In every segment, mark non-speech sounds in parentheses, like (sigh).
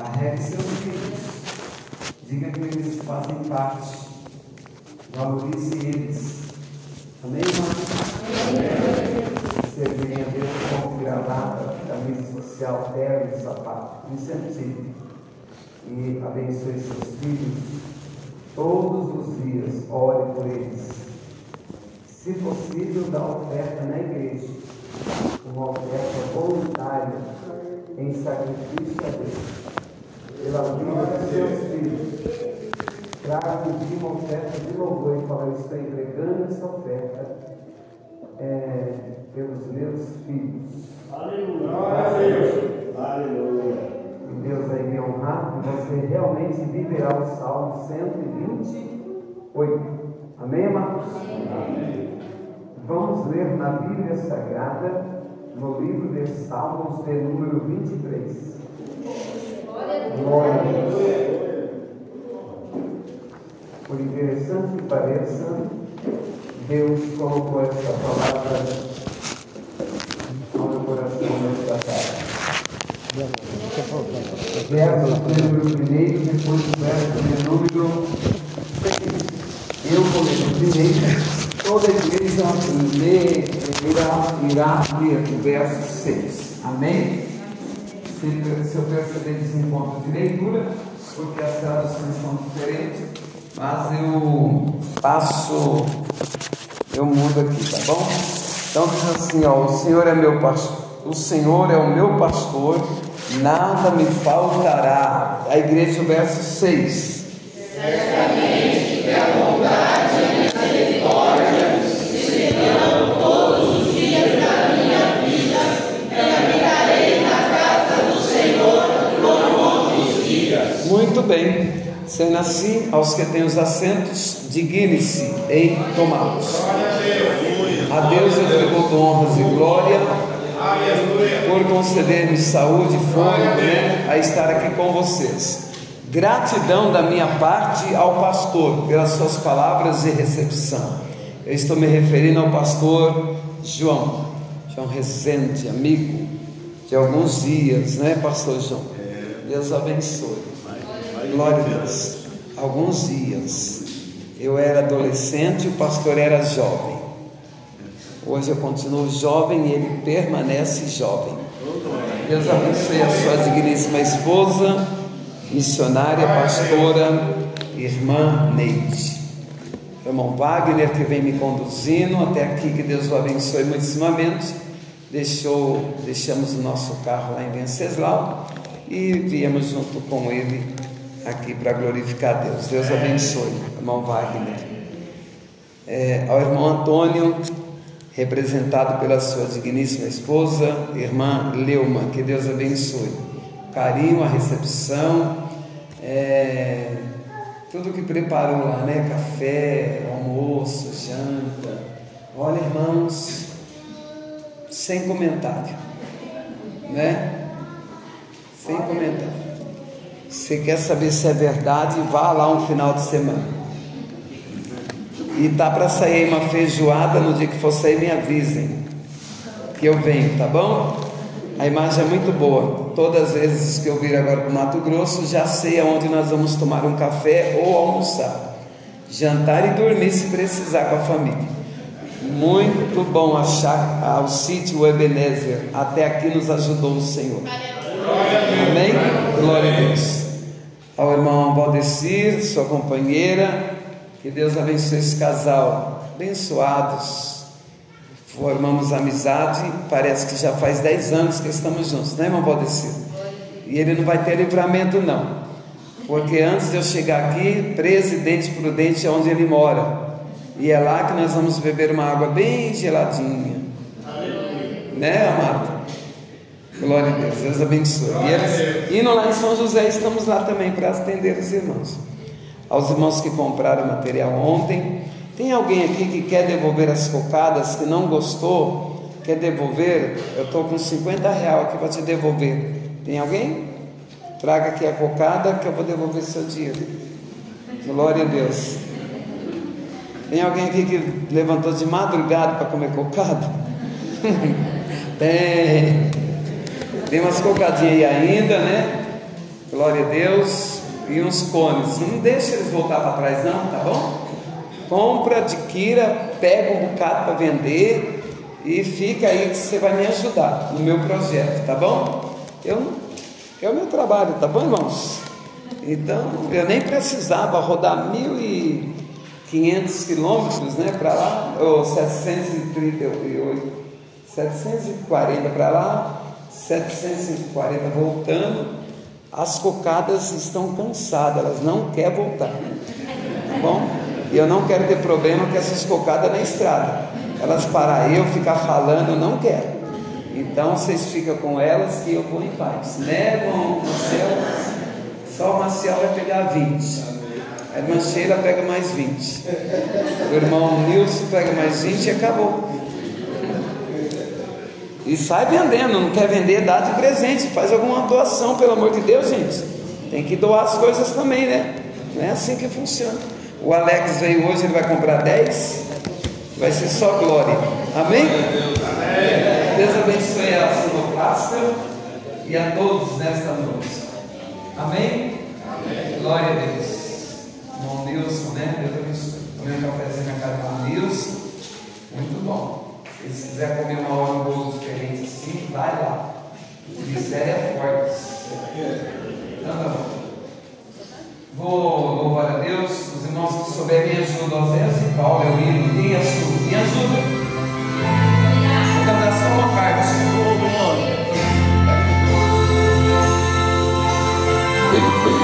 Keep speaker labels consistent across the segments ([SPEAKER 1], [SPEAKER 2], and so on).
[SPEAKER 1] Carregue seus filhos. Diga que eles fazem parte. Valorize eles. Amém, irmãos? Servirem a Deus com gravata, camisa social, terno sapato. Incentive. E abençoe seus filhos. Todos os dias, ore por eles. Se possível, dá oferta na igreja. Uma oferta voluntária em sacrifício a Deus. Pela vida dos seus filhos. Traga um uma oferta de louvor e fala, estou entregando essa oferta é, pelos meus filhos.
[SPEAKER 2] Aleluia. Aleluia.
[SPEAKER 1] E Deus vai me honrar e você realmente viverá o Salmo 128. Amém, amados?
[SPEAKER 2] Amém.
[SPEAKER 1] Vamos ler na Bíblia Sagrada, no livro de Salmos, de número 23. Glória a Deus. Por interessante que pareça, Deus colocou essa palavra no meu coração nesta tarde. Verso número primeiro, depois o verso número. Eu o primeiro, toda a igreja lê, irá, irá ler o verso 6. Amém? Se, se eu perceber desencontro de leitura, porque as traduções são diferentes, mas eu passo, eu mudo aqui, tá bom? Então diz assim, ó, o Senhor é meu pastor, o Senhor é o meu pastor, nada me faltará. A igreja, o verso 6.
[SPEAKER 3] Certamente que a vontade
[SPEAKER 1] Sendo assim, aos que têm os assentos, digne-se em tomá-los. A Deus eu tributo honras e glória por conceder-me saúde e fôlego né, a estar aqui com vocês. Gratidão da minha parte ao pastor pelas suas palavras de recepção. Eu estou me referindo ao pastor João, João Rezende, amigo de alguns dias, né, pastor João? Deus abençoe. Glória a Deus. Alguns dias eu era adolescente, o pastor era jovem. Hoje eu continuo jovem e ele permanece jovem. Deus abençoe a sua digníssima esposa, missionária, pastora, irmã Neide. Irmão Wagner, que vem me conduzindo até aqui, que Deus o abençoe muitíssimamente. Deixou, deixamos o nosso carro lá em Venceslau e viemos junto com ele aqui para glorificar Deus. Deus abençoe, irmão Wagner. É, ao irmão Antônio, representado pela sua digníssima esposa, irmã Leuma, que Deus abençoe. Carinho, a recepção, é, tudo que preparou lá, né? Café, almoço, janta. Olha, irmãos, sem comentário, né? Sem comentário. Você quer saber se é verdade? Vá lá um final de semana. E tá para sair uma feijoada no dia que for sair, me avisem. Que eu venho, tá bom? A imagem é muito boa. Todas as vezes que eu vir agora para o Mato Grosso, já sei aonde nós vamos tomar um café ou almoçar. Jantar e dormir se precisar com a família. Muito bom achar ao sítio Ebenezer. Até aqui nos ajudou o Senhor. Amém? Glória a Deus. Ao irmão Valdecir, sua companheira, que Deus abençoe esse casal, abençoados. Formamos amizade, parece que já faz 10 anos que estamos juntos, né, irmão Valdecir? E ele não vai ter livramento, não, porque antes de eu chegar aqui, presidente prudente é onde ele mora, e é lá que nós vamos beber uma água bem geladinha, né, amado? Glória a Deus, Deus abençoe. E eles, indo lá em São José, estamos lá também para atender os irmãos. Aos irmãos que compraram material ontem. Tem alguém aqui que quer devolver as cocadas, que não gostou, quer devolver? Eu estou com 50 reais aqui para te devolver. Tem alguém? Traga aqui a cocada que eu vou devolver seu dinheiro. Glória a Deus. Tem alguém aqui que levantou de madrugada para comer cocada? (laughs) Tem. Tem umas cocadinhas aí ainda, né? Glória a Deus. E uns cones. Não deixa eles voltar para trás, não, tá bom? Compra, adquira, pega um bocado para vender e fica aí que você vai me ajudar no meu projeto, tá bom? Eu, é o meu trabalho, tá bom, irmãos? Então, eu nem precisava rodar 1.500 quilômetros né, para lá, ou 738, 740 para lá, 740 voltando. As cocadas estão cansadas, elas não querem voltar. Tá bom? E eu não quero ter problema com essas cocadas na estrada. Elas parar eu ficar falando, eu não quero. Então vocês ficam com elas que eu vou em paz. Né, irmão Marcel? Só o Marcel vai pegar 20. A irmã Sheila pega mais 20. O irmão Nilson pega mais 20 e acabou. E sai vendendo, não quer vender, dá de presente, faz alguma doação, pelo amor de Deus, gente. Tem que doar as coisas também, né? Não é assim que funciona. O Alex veio hoje, ele vai comprar 10, vai ser só glória. Amém? Deus abençoe a sonoplasta e a todos nesta noite. Amém? Glória a Deus. Irmão Nilson, né? Deus abençoe. Tomei um cafezinho na casa irmão Nilson. Muito bom. Se quiser comer uma hora um bolo vai lá. O mistério é forte. Então tá bom. Vou louvar a Deus. Os irmãos que souberem me ajudam. Oséias e Paulo, eu indo. Me ajuda. Me ajuda. Vou cantar só uma parte. Quem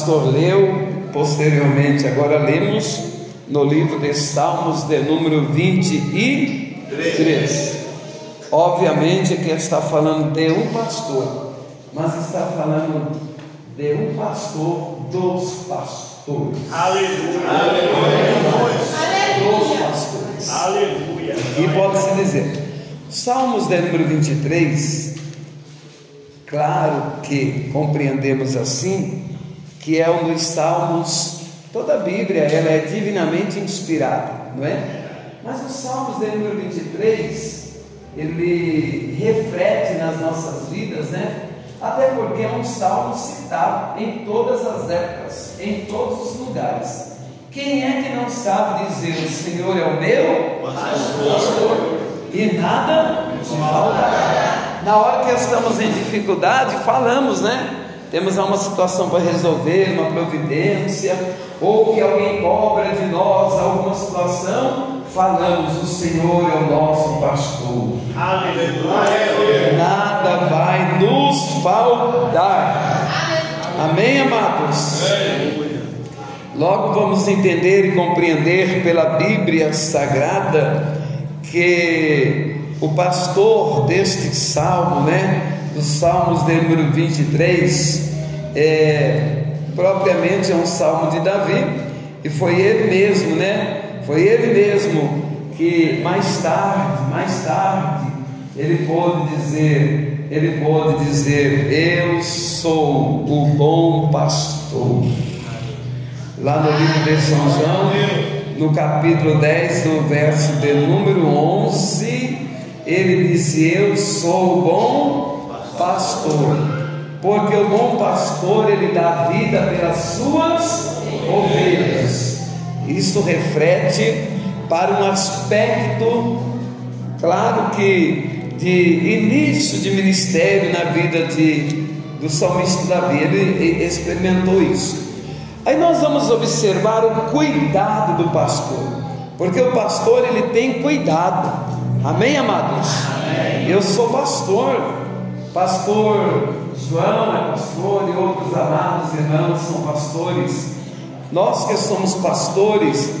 [SPEAKER 1] pastor leu, posteriormente, agora lemos no livro de Salmos, de número 23. Obviamente que está falando de um pastor, mas está falando de um pastor dos pastores.
[SPEAKER 4] Aleluia.
[SPEAKER 1] Dos pastores.
[SPEAKER 4] Aleluia.
[SPEAKER 1] E pode-se dizer, Salmos de número 23, claro que compreendemos assim, que é um dos salmos, toda a Bíblia ela é divinamente inspirada, não é? Mas os Salmos de número 23, ele reflete nas nossas vidas, né? Até porque é um salmo citado em todas as épocas, em todos os lugares. Quem é que não sabe dizer o Senhor é o meu pastor e nada me faltará? Na hora que estamos em dificuldade, falamos, né? Temos uma situação para resolver, uma providência, ou que alguém cobra de nós alguma situação, falamos: o Senhor é o nosso pastor.
[SPEAKER 4] Aleluia.
[SPEAKER 1] Nada vai nos faltar. Amém, amados? Logo vamos entender e compreender pela Bíblia Sagrada que o pastor deste salmo, né, dos Salmos de número 23, é, propriamente é um salmo de Davi, e foi ele mesmo, né? Foi ele mesmo que mais tarde, mais tarde, ele pôde dizer, ele pôde dizer, eu sou o bom pastor. Lá no livro de São João, no capítulo 10, no verso de número 11, ele disse: Eu sou o bom pastor, porque o bom pastor ele dá vida pelas suas ovelhas. Isso reflete para um aspecto, claro que de início de ministério na vida de, do salmista Davi, ele experimentou isso. Aí nós vamos observar o cuidado do pastor, porque o pastor ele tem cuidado. Amém, amados? Eu sou pastor, pastor João é pastor e outros amados irmãos são pastores. Nós que somos pastores,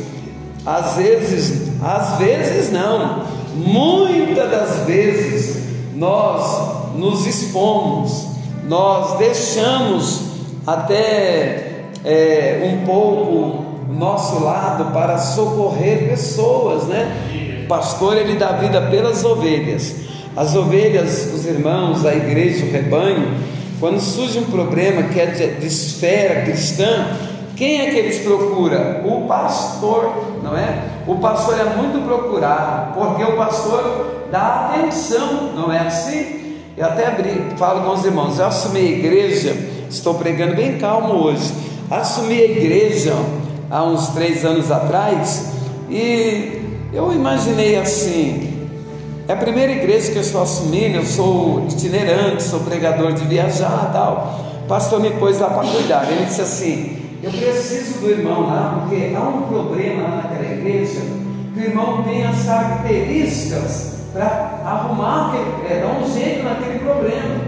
[SPEAKER 1] às vezes, às vezes não, muitas das vezes nós nos expomos, nós deixamos até é, um pouco nosso lado para socorrer pessoas, né? O pastor ele dá vida pelas ovelhas. As ovelhas, os irmãos, a igreja, o rebanho, quando surge um problema que é de, esfera cristã, quem é que eles procuram? O pastor, não é? O pastor é muito procurado, porque o pastor dá atenção, não é assim? Eu até abri, falo com os irmãos, eu assumi a igreja, estou pregando bem calmo hoje assumi a igreja há uns três anos atrás e eu imaginei assim: é a primeira igreja que eu estou assumindo, eu sou itinerante, sou pregador de viajar tal. O pastor me pôs lá para cuidar. Ele disse assim: Eu preciso do irmão lá, porque há um problema lá naquela igreja que o irmão tem as características para arrumar, é, dar um jeito naquele problema.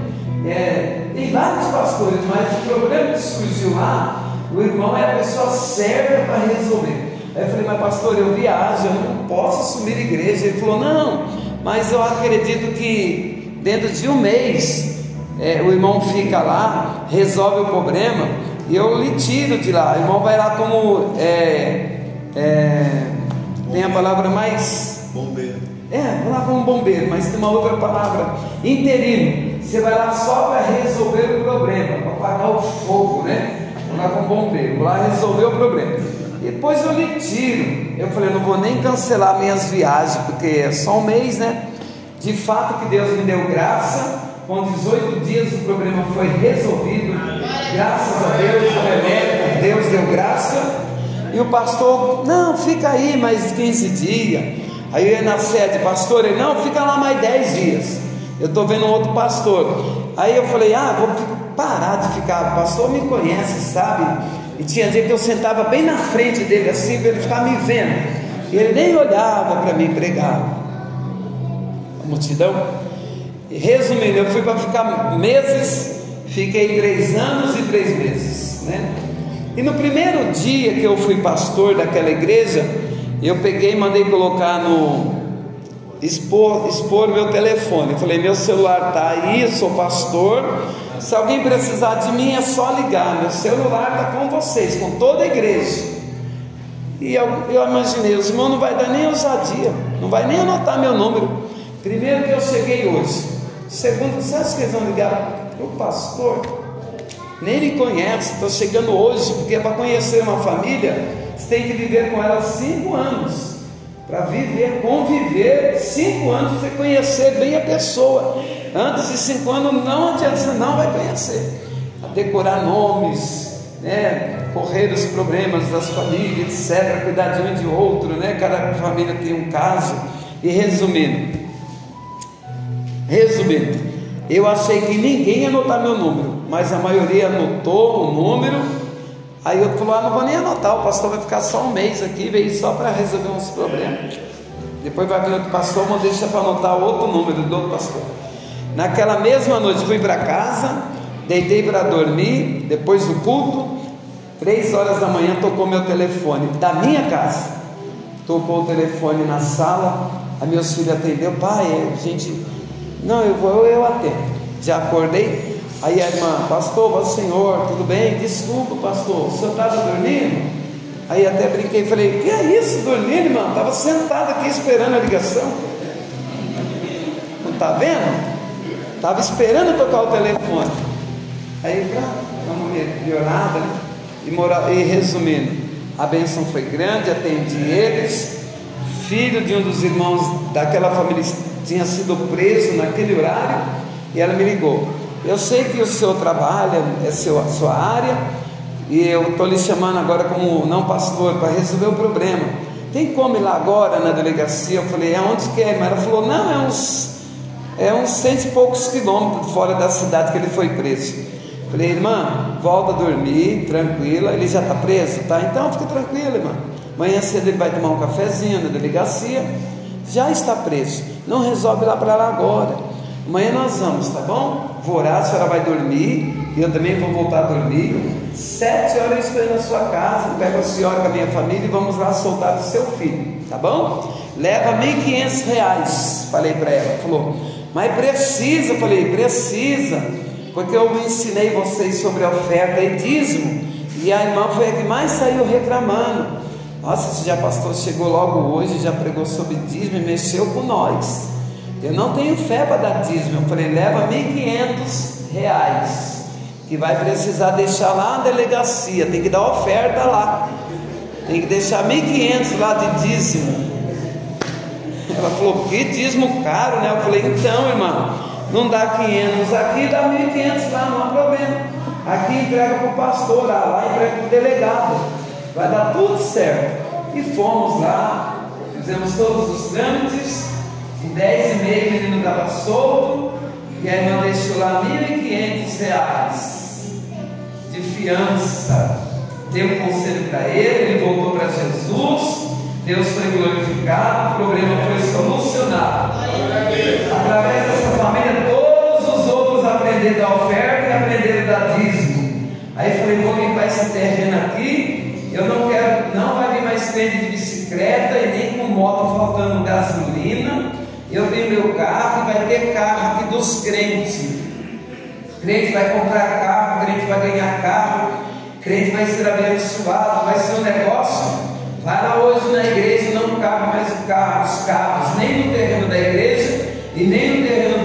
[SPEAKER 1] É, tem vários pastores, mas o problema que surgiu lá o irmão é a pessoa certa para resolver. Aí eu falei, mas pastor, eu viajo, eu não posso assumir igreja. Ele falou, não, mas eu acredito que dentro de um mês é, o irmão fica lá, resolve o problema e eu lhe tiro de lá. O irmão vai lá como é, é, tem a palavra mais
[SPEAKER 4] Bombeiro.
[SPEAKER 1] é, vou lá como bombeiro, mas tem uma outra palavra, interino. Você vai lá só para resolver o problema, para apagar o fogo, né? lá com o bombeiro, lá resolveu o problema. Depois eu lhe tiro. Eu falei, não vou nem cancelar minhas viagens, porque é só um mês, né? De fato que Deus me deu graça. Com 18 dias o problema foi resolvido. Graças a Deus, o remédio, Deus deu graça. E o pastor, não, fica aí mais 15 dias. Aí eu ia na sede, pastor, ele, não, fica lá mais 10 dias. Eu estou vendo um outro pastor. Aí eu falei, ah, vou parar de ficar, o pastor me conhece, sabe? E tinha dia que eu sentava bem na frente dele, assim, para ele ficar me vendo. E ele nem olhava para mim pregar. A multidão. Resumindo, eu fui para ficar meses, fiquei três anos e três meses, né? E no primeiro dia que eu fui pastor daquela igreja, eu peguei e mandei colocar no expor, expor meu telefone. Falei, meu celular está aí, sou pastor. Se alguém precisar de mim, é só ligar. Meu celular está com vocês, com toda a igreja. E eu, eu imaginei, os irmãos não vai dar nem ousadia, não vai nem anotar meu número. Primeiro que eu cheguei hoje. Segundo, você acha que eles vão ligar o pastor? Nem me conhece, estou chegando hoje, porque para conhecer uma família, você tem que viver com ela cinco anos. Para viver, conviver, cinco anos você conhecer bem a pessoa. Antes de cinco anos não adianta, não vai conhecer. A decorar nomes, né? correr os problemas das famílias, etc., cuidar de um e de outro, né? Cada família tem um caso. E resumindo, resumindo, eu achei que ninguém ia anotar meu número, mas a maioria anotou o número. Aí eu falou: ah, não vou nem anotar, o pastor vai ficar só um mês aqui, veio só para resolver uns problemas. Depois vai vir outro pastor, vou deixar para anotar outro número do outro pastor. Naquela mesma noite fui para casa, deitei para dormir, depois do culto, três horas da manhã tocou meu telefone da minha casa. Tocou o telefone na sala, a meus filhos atendeu, pai, a gente, não, eu vou, eu atendo. Já acordei, aí a irmã, pastor, vosso senhor, tudo bem? Desculpa, pastor, o senhor estava dormindo? Aí até brinquei falei, que é isso, dormindo, irmão? Estava sentado aqui esperando a ligação. Não está vendo? Estava esperando tocar o telefone. Aí, para uma melhorada, né? e, moral, e resumindo, a benção foi grande, atendi eles. Filho de um dos irmãos daquela família tinha sido preso naquele horário e ela me ligou. Eu sei que o senhor trabalha, é seu, a sua área, e eu estou lhe chamando agora como não pastor para resolver o problema. Tem como ir lá agora na delegacia? Eu falei, aonde que é? Mas ela falou, não, é uns é uns cento e poucos quilômetros fora da cidade que ele foi preso. Falei, irmã, volta a dormir, tranquila. Ele já está preso? Tá, então fique tranquila, irmã. Amanhã cedo ele vai tomar um cafezinho na delegacia. Já está preso. Não resolve lá para lá agora. Amanhã nós vamos, tá bom? Vou orar, a senhora vai dormir. Eu também vou voltar a dormir. Sete horas eu estou na sua casa. Pego a senhora com a minha família e vamos lá soltar o seu filho, tá bom? Leva R$ 1.500. Falei para ela. Falou, mas precisa. Falei, precisa. Porque eu ensinei vocês sobre oferta e dízimo. E a irmã foi a que mais saiu reclamando. Nossa, esse já pastor chegou logo hoje, já pregou sobre dízimo e mexeu com nós. Eu não tenho fé para dar dízimo. Eu falei, leva 1.500 reais. Que vai precisar deixar lá na delegacia. Tem que dar oferta lá. Tem que deixar 1.500 lá de dízimo. Ela falou, que dízimo caro, né? Eu falei, então, irmã, não dá 500 aqui, dá 1.500 lá, não há problema. Aqui entrega para o pastor, lá, lá entrega para o delegado. Vai dar tudo certo. E fomos lá, fizemos todos os trâmites. De 10 e meia o menino estava solto. E a irmã deixou lá 1.500 reais de fiança. Deu um conselho para ele, ele voltou para Jesus. Deus foi glorificado, o problema outros aprenderam da oferta e aprenderam da dízimo. Aí falei, vou limpar esse terreno aqui. Eu não quero, não vai vir mais crente de bicicleta e nem com moto faltando gasolina. Eu tenho meu carro e vai ter carro aqui dos crentes. Crente vai comprar carro, crente vai ganhar carro, crente vai ser abençoado, vai ser um negócio. Lá hoje na igreja não cabe mais o carro, os carros, nem no terreno da igreja e nem no terreno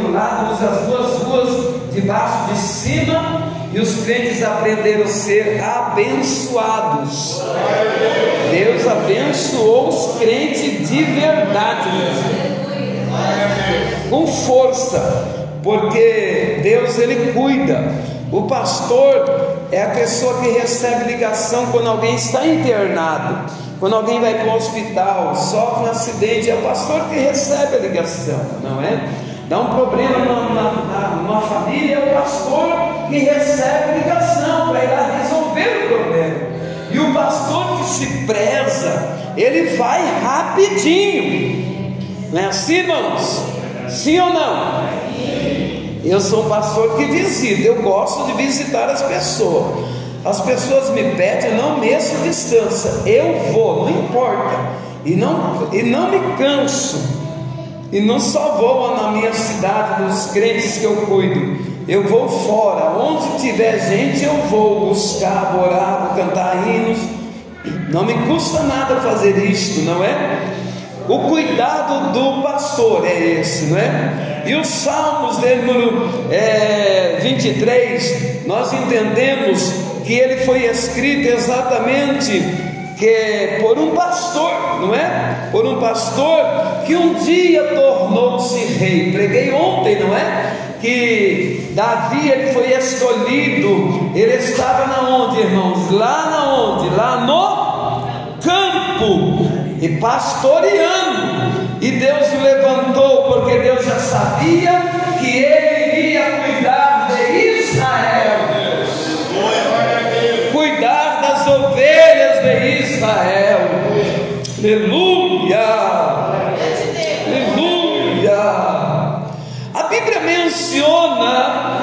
[SPEAKER 1] usa as duas ruas debaixo de cima e os crentes aprenderam a ser abençoados. Deus abençoou os crentes de verdade, com força, porque Deus ele cuida. O pastor é a pessoa que recebe ligação quando alguém está internado, quando alguém vai para o hospital, sofre um acidente, é o pastor que recebe a ligação, não é? Dá um problema numa, família, é o pastor que recebe a ligação para ir lá resolver o problema. E E o pastor que se preza, ele vai rapidinho. Não é assim, irmãos? Sim ou não? Eu sou um pastor que visita, eu gosto de visitar as pessoas. As pessoas me pedem, eu não meço distância, eu vou, não importa, e não, e não me canso, e não só vou na minha cidade, nos crentes que eu cuido, eu vou fora, onde tiver gente, eu vou buscar, orar, vou cantar hinos, não me custa nada fazer isto, não é? O cuidado do pastor é esse, não é? E os Salmos número é, 23, nós entendemos que ele foi escrito exatamente que por um pastor, não é? Por um pastor que um dia tornou-se rei. Preguei ontem, não é? Que Davi ele foi escolhido. Ele estava na onde, irmãos? Lá na onde? Lá no campo e pastoreando. E Deus o levantou porque Deus já sabia que ele Aleluia. Aleluia. A Bíblia menciona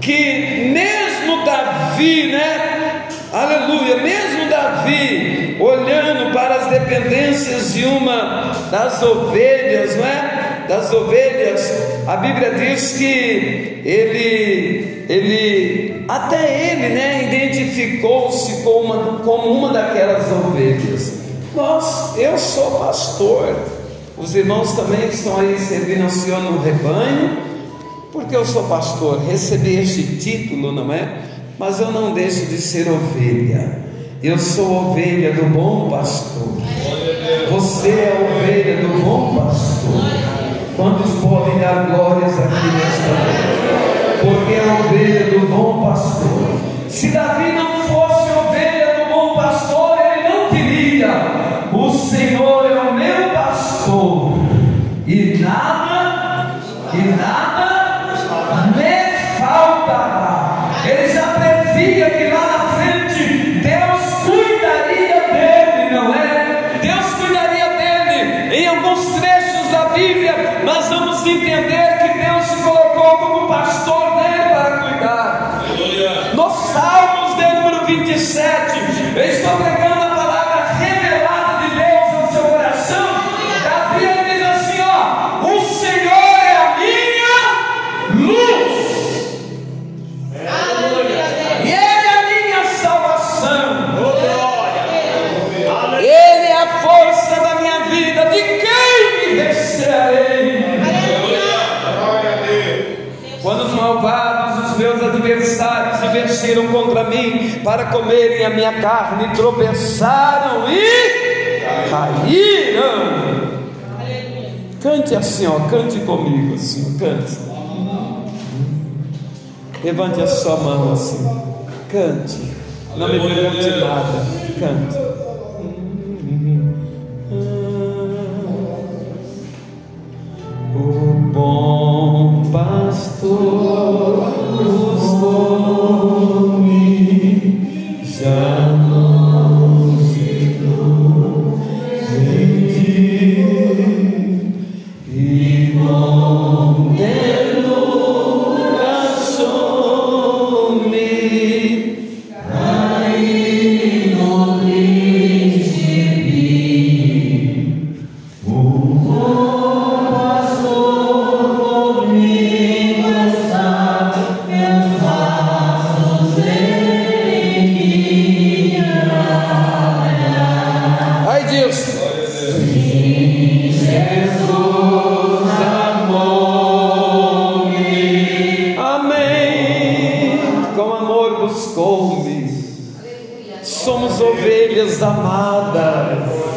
[SPEAKER 1] que mesmo Davi, né? Aleluia, mesmo Davi olhando para as dependências de uma das ovelhas, não é? Das ovelhas, a Bíblia diz que ele, ele, até ele, né, identificou-se como uma, como uma daquelas ovelhas. Nós, eu sou pastor. Os irmãos também estão aí servindo ao Senhor no rebanho, porque eu sou pastor, recebi este título, não é? Mas eu não deixo de ser ovelha. Eu sou ovelha do bom pastor. Você é ovelha do bom pastor. Quantos podem dar glórias aqui nesta noite? Porque é a ovelha do bom pastor. Se Davi não fosse ovelha do bom pastor, ele não diria: Bíblia, nós vamos entender que Deus se colocou como pastor dele para cuidar. Nos Salmos de número 27, eu estou pregando mim para comerem a minha carne, tropeçaram e caíram. Cante assim, ó, cante comigo, assim, cante. Levante a sua mão assim, cante. Não me pergunte nada, cante. Buscou-me, somos ovelhas amadas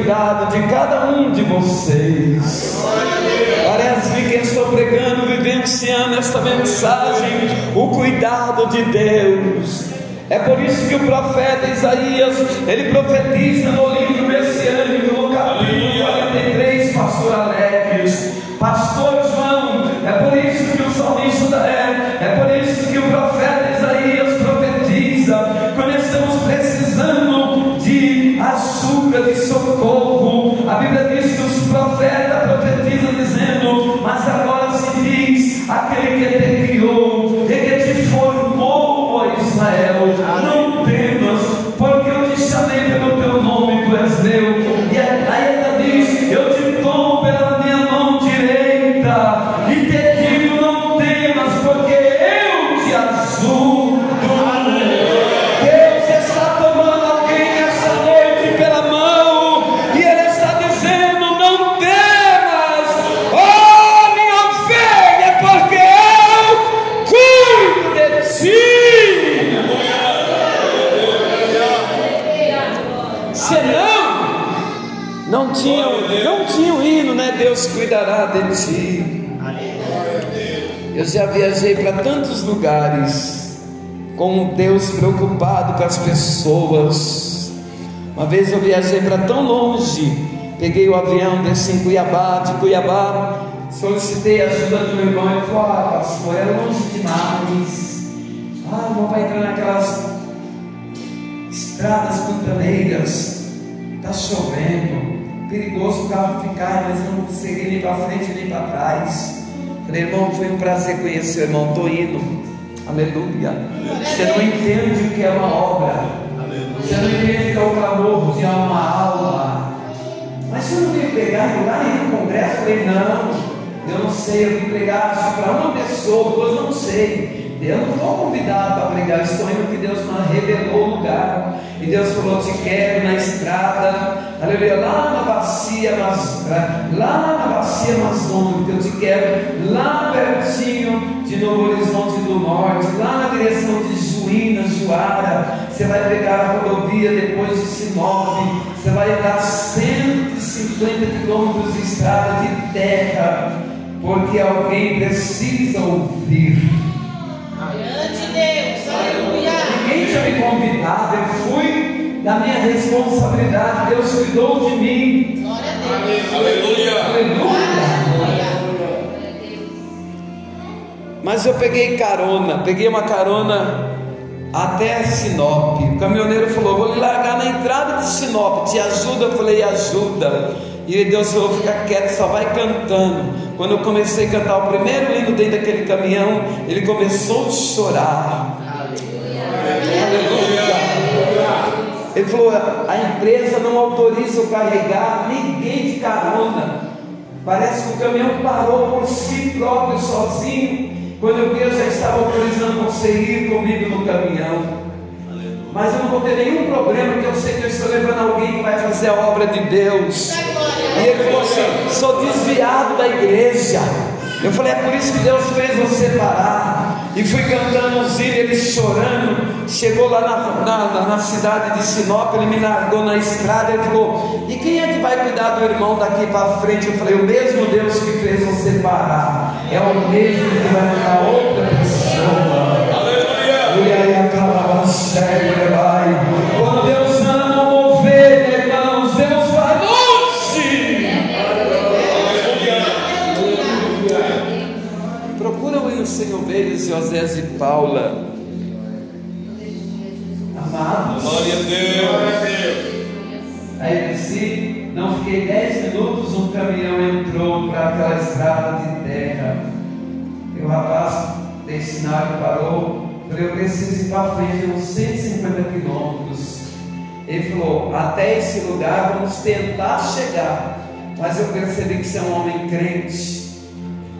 [SPEAKER 1] cuidado de cada um de vocês. Parece que estou pregando, vivenciando esta mensagem, o cuidado de Deus. É por isso que o profeta Isaías, ele profetiza no livro messiânico, no capítulo 43, pastor Alex, pastor João, é por isso que o salmista é, é por isso que o profeta Isaías te já viajei para tantos lugares com um Deus preocupado com as pessoas. Uma vez eu viajei para tão longe, peguei o avião, desci em Cuiabá, de Cuiabá, solicitei a ajuda do meu irmão. Ele falou: Ah, pastor, é longe demais. Ah, não vai entrar naquelas estradas pantaneiras, está chovendo, perigoso o carro ficar, mas não conseguir nem para frente nem para trás. Falei, irmão, foi um prazer conhecer o irmão, estou indo. Aleluia. Você não entende o que é uma obra. Você não entende o que é o clamor de uma alma. Mas você não veio pregar lá em um congresso? Eu falei, não, eu não sei, eu vim pregar para uma pessoa, duas não sei. Eu não estou convidado para pregar, estou indo que Deus me revelou o lugar. E Deus falou: Te quero na estrada, aleluia, lá na bacia, mas, lá na bacia Amazônica, eu te quero. Lá pertinho de Novo Horizonte do Norte, lá na direção de Juína, Juara. Você vai pegar a rodovia depois de Sinop, você vai dar 150 quilômetros de estrada de terra, porque alguém precisa ouvir.
[SPEAKER 3] Grande Deus, aleluia.
[SPEAKER 1] Ninguém tinha me convidado, eu fui da minha responsabilidade, Deus cuidou de mim.
[SPEAKER 3] Glória a Deus.
[SPEAKER 4] Aleluia.
[SPEAKER 1] Aleluia. Mas eu peguei carona, peguei uma carona até Sinop. O caminhoneiro falou: Vou lhe largar na entrada de Sinop, te ajuda? Eu falei: Ajuda. E Deus falou: Fica quieto, só vai cantando. Quando eu comecei a cantar o primeiro hino dentro daquele caminhão, ele começou a chorar. Aleluia. Ele falou: A empresa não autoriza eu carregar ninguém de carona. Parece que o caminhão parou por si próprio, sozinho. Quando eu eu já estava autorizando você ir comigo no caminhão. Mas eu não vou ter nenhum problema, porque eu sei que eu estou levando alguém que vai fazer a obra de Deus. E ele falou assim: sou desviado da igreja. Eu falei, é por isso que Deus fez você parar. E fui cantando os ele chorando. Chegou lá na, na, na cidade de Sinop, ele me largou na estrada. Ele falou: E quem é que vai cuidar do irmão daqui para frente? Eu falei: O mesmo Deus que fez você parar, é o mesmo que vai mandar outra pessoa.
[SPEAKER 4] Aleluia.
[SPEAKER 1] E aí acaba vai. Ovelhas, José e Paula. Amados.
[SPEAKER 4] Glória a Deus.
[SPEAKER 1] Aí desci, não fiquei dez minutos, um caminhão entrou para aquela estrada de terra. E o rapaz tem sinal e parou. Falei, eu preciso ir para frente, uns 150 quilômetros. Ele falou, até esse lugar vamos tentar chegar. Mas eu percebi que você é um homem crente.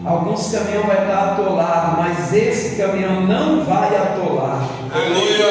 [SPEAKER 1] Alguns caminhões vai estar atolado, mas esse caminhão não vai atolar.
[SPEAKER 4] Aleluia.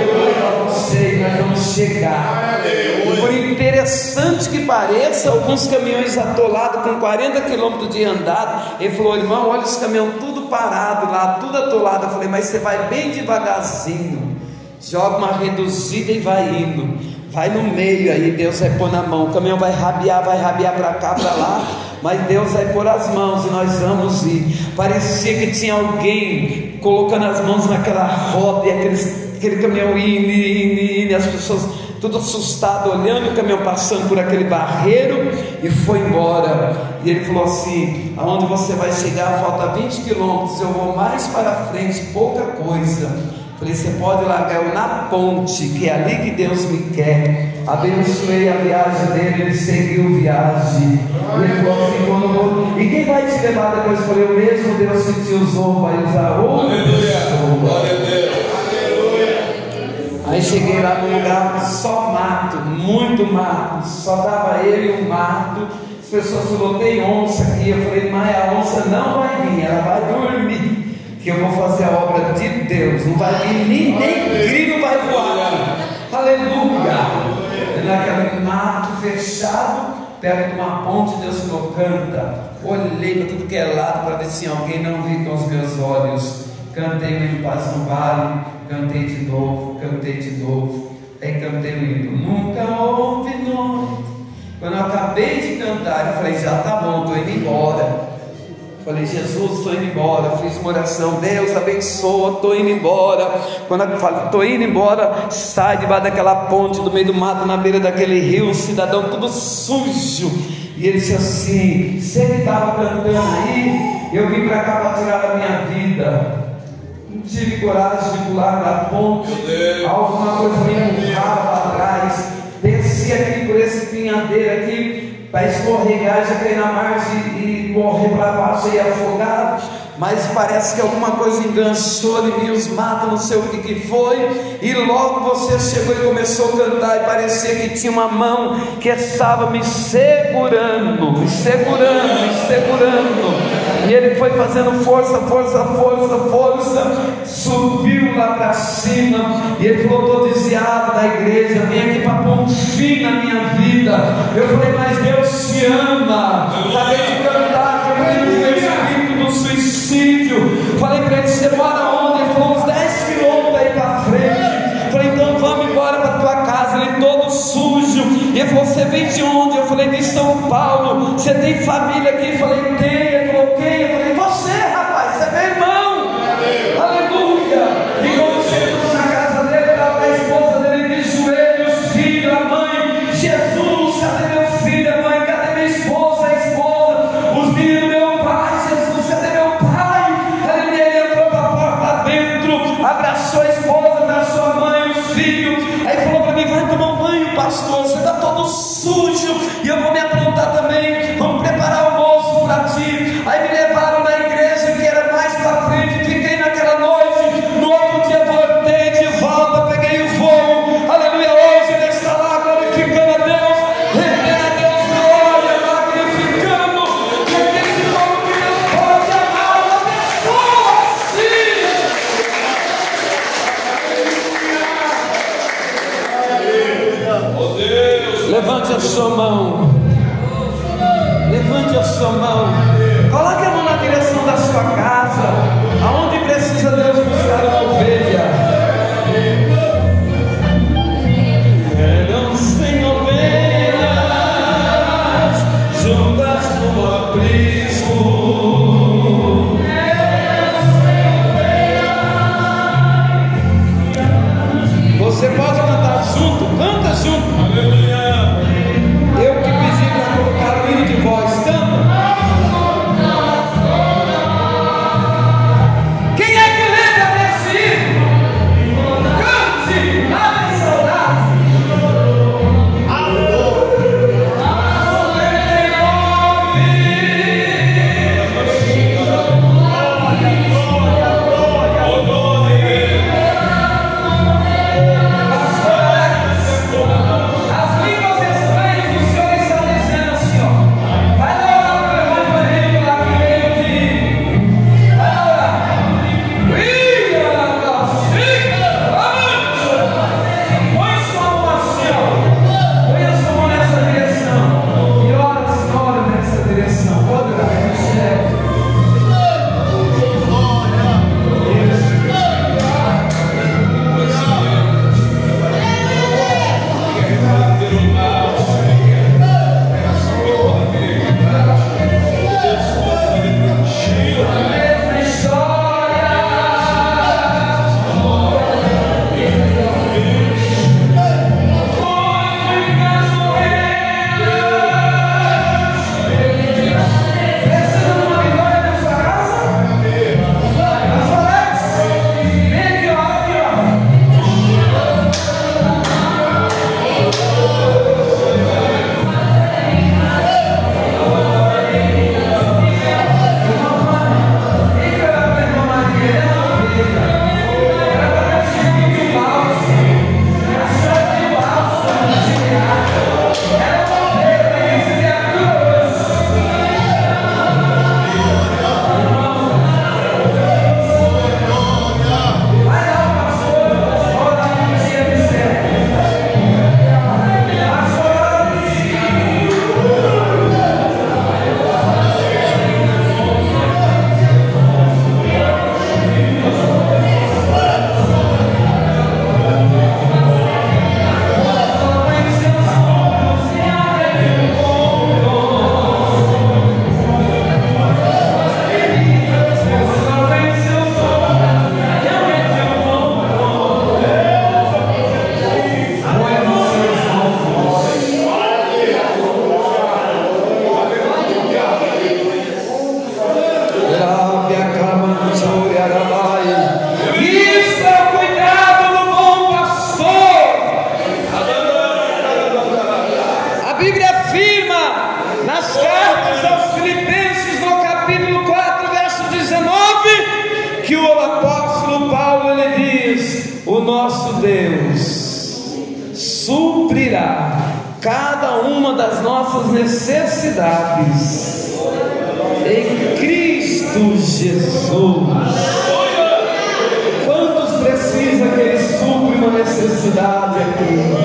[SPEAKER 1] Eu vou levar você e nós vamos chegar. E por interessante que pareça, alguns caminhões atolados com 40 quilômetros de andado. Ele falou, irmão, olha os caminhões tudo parado lá, tudo atolado. Eu falei, mas você vai bem devagarzinho, joga uma reduzida e vai indo. Vai no meio aí, Deus vai pôr na mão. O caminhão vai rabiar, vai rabiar para cá, para lá. Mas Deus vai pôr as mãos e nós vamos ir. Parecia que tinha alguém colocando as mãos naquela roda e aqueles, aquele caminhão indo, indo, indo, as pessoas tudo assustado, olhando o caminhão passando por aquele barreiro e foi embora. E ele falou assim: aonde você vai chegar, falta 20 quilômetros, eu vou mais para frente, pouca coisa. Falei, você pode largar eu na ponte, que é ali que Deus me quer. Abençoei a viagem dele, ele seguiu a viagem. E ele falou assim: vou... E quem vai te levar depois? Falei, o mesmo Deus que te usou vai usar outro.
[SPEAKER 4] Glória a Deus.
[SPEAKER 1] Aí cheguei lá num lugar só mato, muito mato, só dava ele um mato. As pessoas falaram, tem onça aqui. Eu falei, mas a onça não vai vir, ela vai dormir. Que eu vou fazer a obra de Deus. Não vai vir nem, nem grilo vai voar. Aleluia. Naquele mato fechado, perto de uma ponte, Deus falou, canta. Olhei para tudo que é lado para ver se alguém não vi com os meus olhos. Cantei em paz no vale, cantei de novo, cantei de novo. Aí cantei o hino, nunca houve noite. Quando eu acabei de cantar, eu falei, já tá bom, estou indo embora. Falei, Jesus, estou indo embora. Fiz uma oração, Deus abençoa, estou indo embora. Quando eu falo, estou indo embora, sai debaixo daquela ponte, do meio do mato, na beira daquele rio, um cidadão tudo sujo. E ele disse assim: Você que estava cantando aí, eu vim para cá para tirar a minha vida. Não tive coragem de pular da ponte. Alguma coisa me empurrava para trás. Desci aqui por esse pinhadeiro aqui, para escorregar, já caí na margem e morrer para baixo e afogado. Mas parece que alguma coisa enganchou em mim, os matos, não sei o que, que foi. E logo você chegou e começou a cantar, e parecia que tinha uma mão que estava me segurando, me segurando, me segurando. E ele foi fazendo força, força, força, força, subiu lá para cima. E ele falou: Estou desviado da igreja, vem aqui para pôr um fim na minha vida. Eu falei: Mas Deus te ama. Acabei de cantar, que eu tenho espírito do suicídio. Falei para ele: Você mora onde? Ele falou: Uns 10 quilômetros aí para frente. Falei: Então vamos embora para tua casa. Ele todo sujo. E ele falou: Você vem de onde? Eu falei: De São Paulo. Você tem família aqui? Eu falei: Tem. Sujo e eu vou me aqui? Levante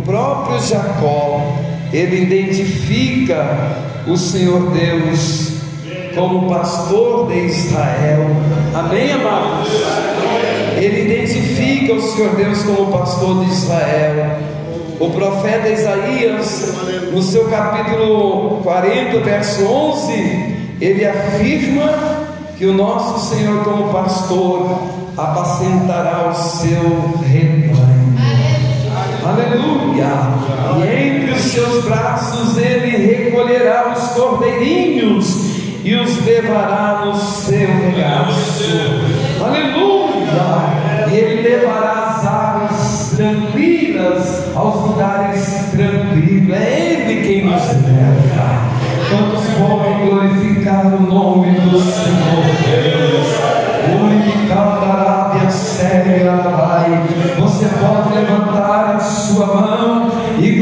[SPEAKER 1] o próprio Jacó, ele identifica o Senhor Deus como pastor de Israel. Amém, amados? Ele identifica o Senhor Deus como pastor de Israel. O profeta Isaías, no seu capítulo 40, verso 11, ele afirma que o nosso Senhor, como pastor, apacentará o seu rebanho. Aleluia! E entre os seus braços ele recolherá os cordeirinhos e os levará no seu regaço. Aleluia! E ele levará as águas tranquilas aos lugares tranquilos. É ele quem nos leva. Quantos podem glorificar o nome do Senhor Deus? Unicadarabia séria vai. Você pode levantar a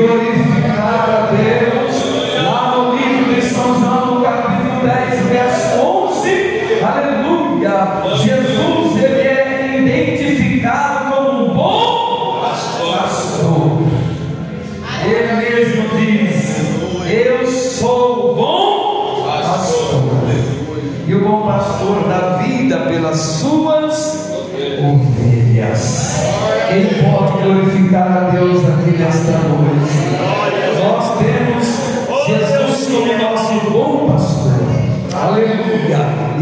[SPEAKER 1] e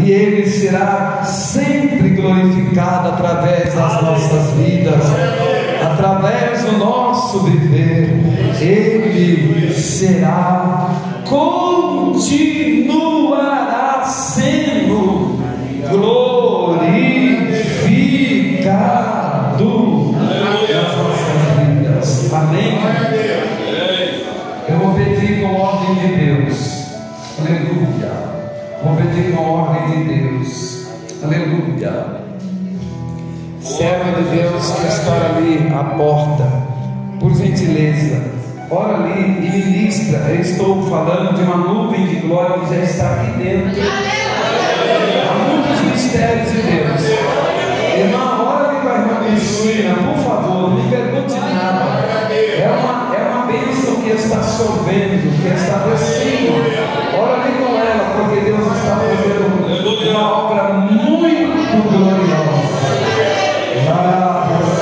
[SPEAKER 1] E Ele será sempre glorificado através das nossas vidas, através do nosso viver. Ele será, continuará Com ordem de Deus. Aleluia. Servo de Deus que está ali à porta, por gentileza, ora ali e ministra. Eu estou falando de uma nuvem de glória que já está aqui dentro. Há muitos mistérios de Deus. Irmã, ora ali com a irmã Cristina, por favor, não me pergunte nada. É uma, está chovendo, que está descendo. Ora ali com ela, porque Deus está fazendo uma obra muito gloriosa. Maravilha.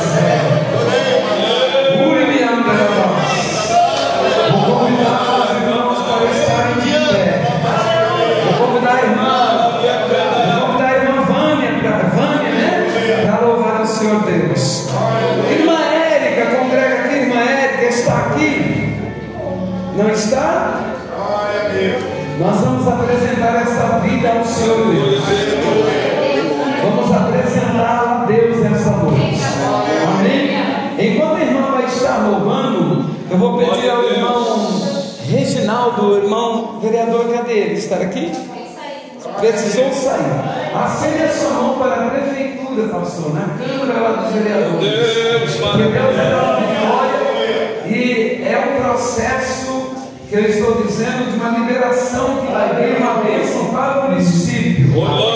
[SPEAKER 5] Nós vamos apresentar essa vida ao Senhor Deus. Vamos apresentar a Deus essa noite. Amém? Enquanto a irmã vai estar louvando, eu vou pedir ao irmão Reginaldo, irmão vereador, cadê ele? Estar aqui? Precisou sair. Acende a sua mão para a prefeitura, pastor, na Câmara lá dos vereadores.
[SPEAKER 1] Deus,
[SPEAKER 5] Deus é uma vitória e é um processo que eu estou dizendo de uma liberação que vai vir uma bênção para o município.
[SPEAKER 1] Oh,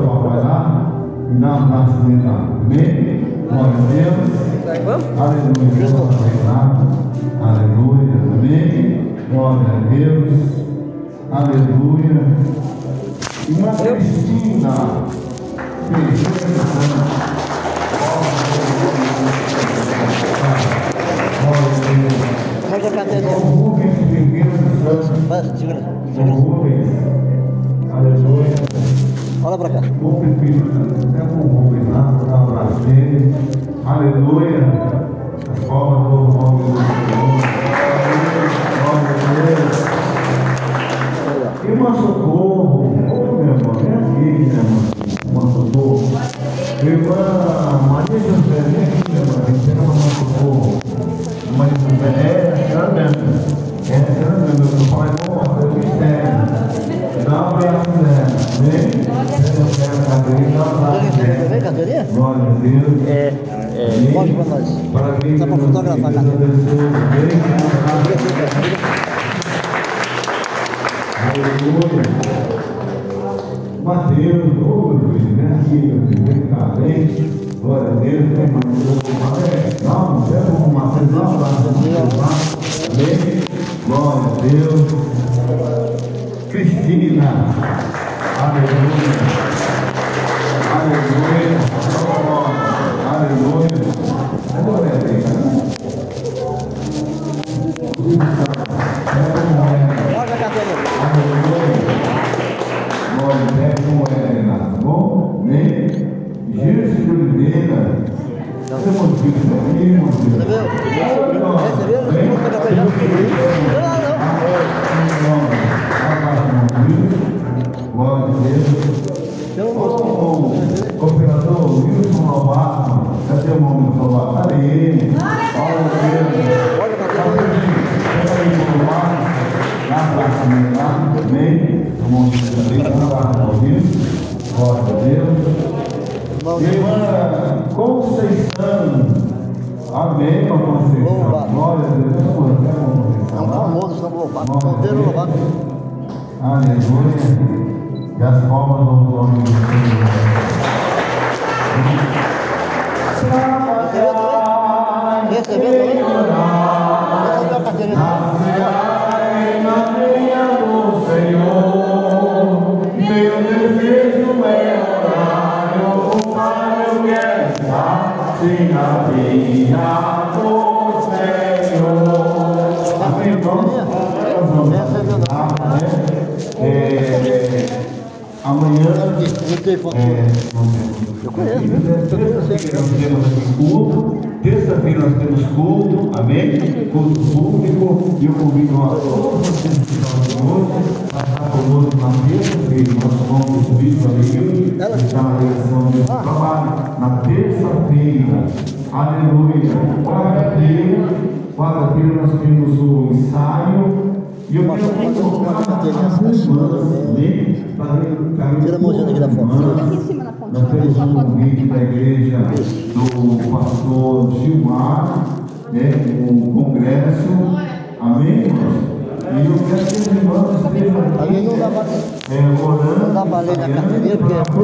[SPEAKER 2] seu papai lá e na nascimento lá. Amém? Glória a Deus. Aleluia. Vamos lá. Aleluia. Amém? Glória a Deus. Aleluia. Irmã Cristina. Olha a. Rubens, primeiro
[SPEAKER 6] santo.
[SPEAKER 2] Rubens. Aleluia.
[SPEAKER 6] Olha
[SPEAKER 2] para cá. Aleluia. Forma do nome do Senhor. Irmã Socorro. É, é.
[SPEAKER 6] Pode para nós. Dá
[SPEAKER 2] para
[SPEAKER 6] fotografar,
[SPEAKER 2] cara. Mateus, ô meu filho, vem aqui, meu filho, vem cá, vem. Glória a Deus, né, irmão? Não é bom arrumar, vocês não abraçam, não Amém? Glória a Deus. Cristina, aleluia. 때로는 dele na a
[SPEAKER 6] mãozinha daqui da foto.
[SPEAKER 3] Aqui em cima na ponta.
[SPEAKER 2] Nós temos um vídeo da igreja do pastor Gilmar, né?